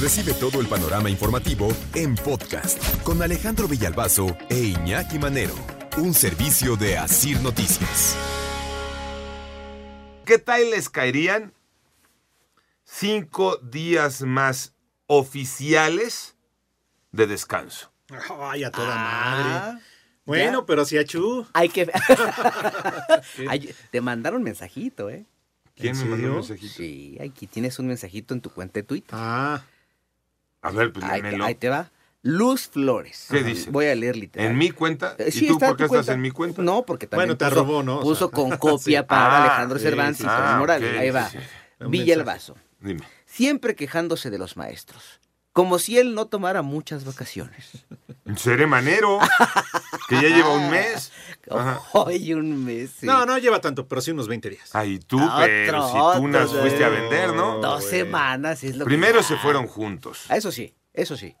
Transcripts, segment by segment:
Recibe todo el panorama informativo en podcast con Alejandro Villalbazo e Iñaki Manero, un servicio de Asir Noticias. ¿Qué tal les caerían cinco días más oficiales de descanso? Ay, a toda Ah, madre. Bueno, pero si achú. Hay que. Ay, te mandaron mensajito, ¿eh? ¿Quién ¿En me mandó un mensajito? Sí, aquí tienes un mensajito en tu cuenta de Twitter. Ah, A ver, pues ahí, te, ahí te va. Luz Flores. ¿Qué dice? Voy a leer literal. ¿En mi cuenta? Eh, ¿Y sí, tú está por qué estás en mi cuenta? No, porque también Bueno, te puso, robó, ¿no? O puso con copia sí. para Ah, Alejandro sí, Cervantes sí, y Ah, Morales. ok, Ahí va. Villa el. Vaso. Dime. Siempre quejándose de los maestros. Como si él no tomara muchas vacaciones. Seré manero, que ya lleva un mes. Ajá. Hoy un mes. sí. no, no lleva tanto, pero sí unos 20 días. Ay, tú, Otro, pero si tú nas otro. fuiste a vender, ¿no? Dos güey. semanas es lo que- Primero se fueron juntos. Ah, Eso sí, eso sí.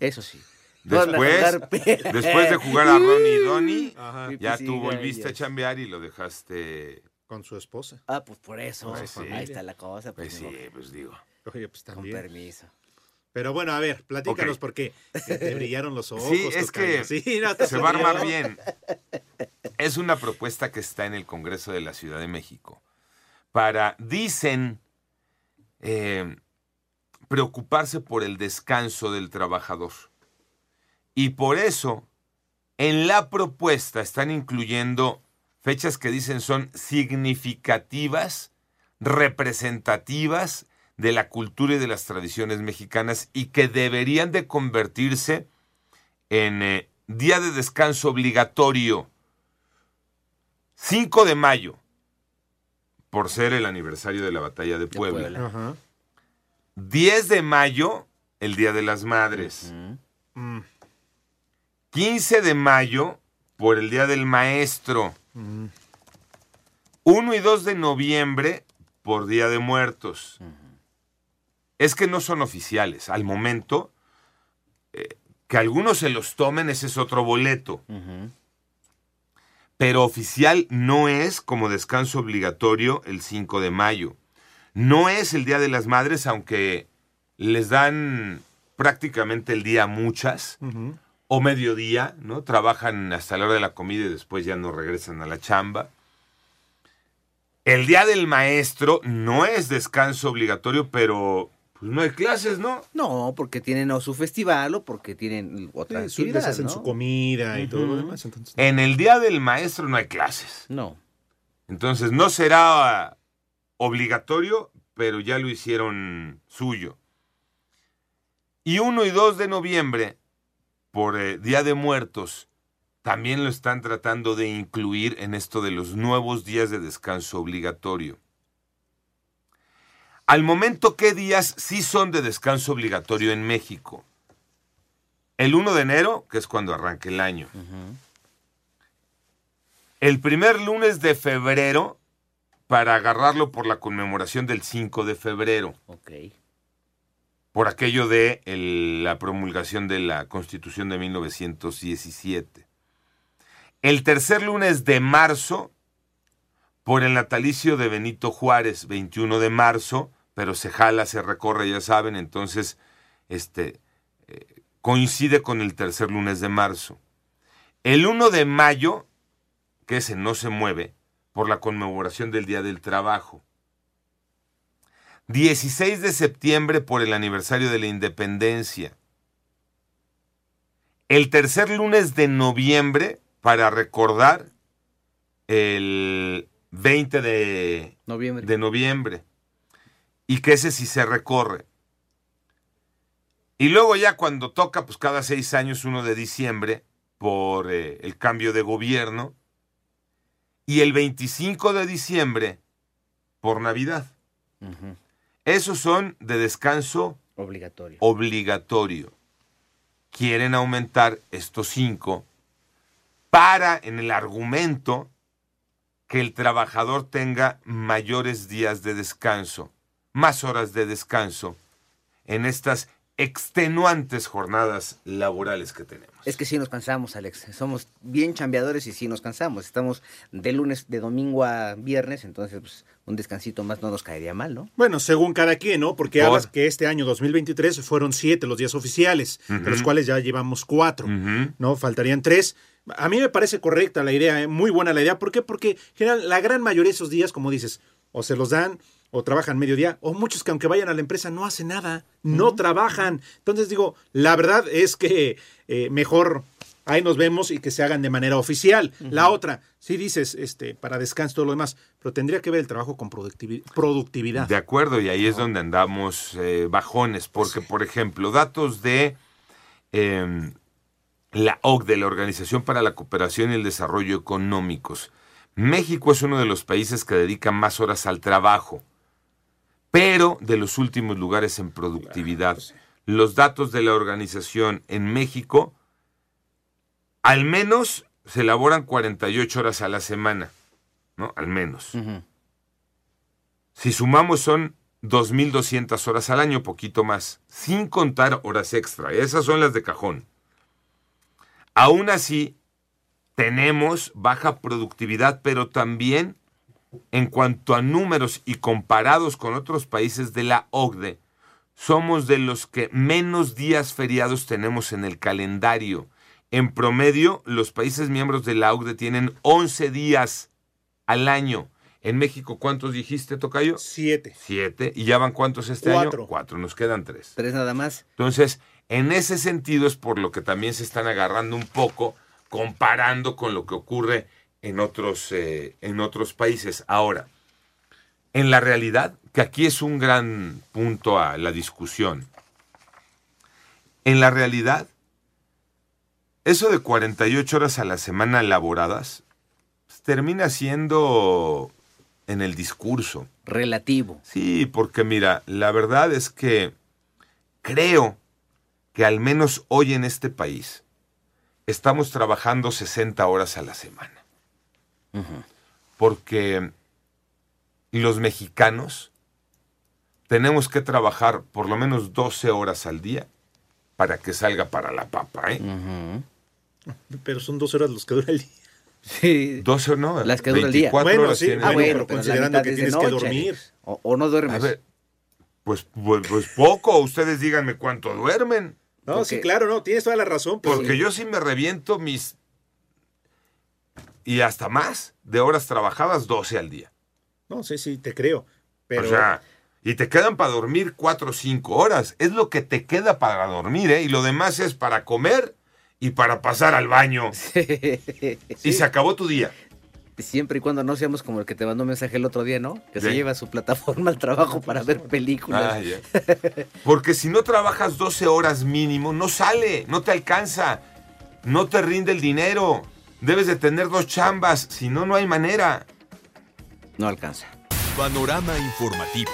Eso sí. Después, después de jugar a Ronnie y Donnie, Ajá, ya Sí, tú volviste a chambear y lo dejaste. con su esposa. Ah, pues por eso. Pues sí. Ahí está la cosa. Pues Pues, sí, pues digo. Oye, pues Con permiso. Pero bueno, a ver, platícanos Ok. por qué. Te, te brillaron los ojos. Sí, es que Sí, no, se va a armar bien. Es una propuesta que está en el Congreso de la Ciudad de México para, dicen, eh, preocuparse por el descanso del trabajador. Y por eso, en la propuesta están incluyendo fechas que dicen son significativas, representativas de la cultura y de las tradiciones mexicanas y que deberían de convertirse en eh, día de descanso obligatorio. 5 de mayo, por ser el aniversario de la batalla de Puebla. Puebla. Ajá. 10 de mayo, el Día de las Madres. Mm, 15 de mayo, por el Día del Maestro. mm. 1 y 2 de noviembre, por Día de Muertos. Es que no son oficiales. Al momento, eh, que algunos se los tomen, ese es otro boleto. Pero oficial no es como descanso obligatorio el 5 de mayo. No es el Día de las Madres, aunque les dan prácticamente el día a muchas, Ujú. o mediodía, ¿no? Trabajan hasta la hora de la comida y después ya no regresan a la chamba. El Día del Maestro no es descanso obligatorio, pero pues no hay clases, ¿no? No, porque tienen o su festival o porque tienen otra Sí, actividad, hacen ¿no? su comida y todo lo demás. Entonces, En el Día del Maestro no hay clases. No. Entonces no será obligatorio, pero ya lo hicieron suyo. Y 1 y 2 de noviembre, por eh, Día de Muertos, también lo están tratando de incluir en esto de los nuevos días de descanso obligatorio. Al momento, ¿qué días sí son de descanso obligatorio en México? El 1 de enero, que es cuando arranca el año. El primer lunes de febrero, para agarrarlo por la conmemoración del 5 de febrero, Ok. por aquello de el- la promulgación de la Constitución de 1917. El tercer lunes de marzo, por el natalicio de Benito Juárez, 21 de marzo, pero se jala, se recorre, ya saben, entonces este, eh, coincide con el tercer lunes de marzo. El 1 de mayo, que ese no se mueve, por la conmemoración del Día del Trabajo. 16 de septiembre por el aniversario de la independencia. El tercer lunes de noviembre para recordar el 20 de, Noviembre. de noviembre. Y que ese sí se recorre. Y luego ya cuando toca, pues cada seis años, 1 de diciembre, por eh, el cambio de gobierno. Y el 25 de diciembre, por Navidad. Esos son de descanso Obligatorio. obligatorio. Quieren aumentar estos cinco para, en el argumento, que el trabajador tenga mayores días de descanso, más horas de descanso en estas extenuantes jornadas laborales que tenemos. Es que sí nos cansamos, Alex. Somos bien chambeadores y sí nos cansamos. Estamos de lunes, de domingo a viernes, entonces pues, un descansito más no nos caería mal, ¿no? Bueno, según cada quien, ¿no? Porque Por- hablas que este año 2023 fueron siete los días oficiales, de los cuales ya llevamos cuatro. ¿no? Faltarían tres. A mí me parece correcta la idea, ¿eh? muy buena la idea. ¿Por qué? Porque general, la gran mayoría de esos días, como dices, o se los dan, o trabajan mediodía, o muchos que aunque vayan a la empresa no hacen nada, no trabajan. Entonces digo, la verdad es que eh, mejor ahí nos vemos y que se hagan de manera oficial. La otra, sí dices, este, para descanso y todo lo demás, pero tendría que ver el trabajo con productivi- productividad. De acuerdo, y ahí es donde andamos eh, bajones, porque, por ejemplo, datos de eh, la OCDE, la Organización para la Cooperación y el Desarrollo Económicos. México es uno de los países que dedica más horas al trabajo, pero de los últimos lugares en productividad. Los datos de la organización en México, al menos se elaboran 48 horas a la semana, ¿no? Al menos. Si sumamos son 2.200 horas al año, poquito más, sin contar horas extra. Esas son las de cajón. Aún así, tenemos baja productividad, pero también en cuanto a números y comparados con otros países de la OCDE, somos de los que menos días feriados tenemos en el calendario. En promedio, los países miembros de la OCDE tienen 11 días al año. En México, ¿cuántos dijiste, Tocayo? Siete. Siete. ¿Y ya van cuántos este Cuatro. año? Cuatro. Nos quedan tres. Tres nada más. Entonces, en ese sentido es por lo que también se están agarrando un poco, comparando con lo que ocurre en otros, eh, en otros países. Ahora, en la realidad, que aquí es un gran punto a la discusión, en la realidad, eso de 48 horas a la semana laboradas pues, termina siendo en el discurso. Relativo. Sí, porque mira, la verdad es que creo que al menos hoy en este país estamos trabajando 60 horas a la semana. Porque los mexicanos tenemos que trabajar por lo menos 12 horas al día para que salga para la papa, ¿eh? Pero son dos horas los que dura el día. Sí. 12 no, Las que dura el día. 24 Bueno, horas sí, Ah, bueno, pero pero considerando que tienes que dormir. O, o no duermes. A ver, pues, pues, pues poco, ustedes díganme cuánto duermen. No, sí, claro, no, tienes toda la razón. pero- Porque yo sí me reviento mis... Y hasta más de horas trabajadas, 12 al día. No, sí, sí, te creo. Pero, O sea, y te quedan para dormir 4 o 5 horas. Es lo que te queda para dormir, ¿eh? Y lo demás es para comer y para pasar al baño. Y se acabó tu día. Siempre y cuando no seamos como el que te mandó un mensaje el otro día, ¿no? Que se Sí. lleva su plataforma al trabajo para ver películas. Ah. Porque si no trabajas 12 horas mínimo, no sale, no te alcanza, no te rinde el dinero. Debes de tener dos chambas, si no, no hay manera. No alcanza. Panorama informativo.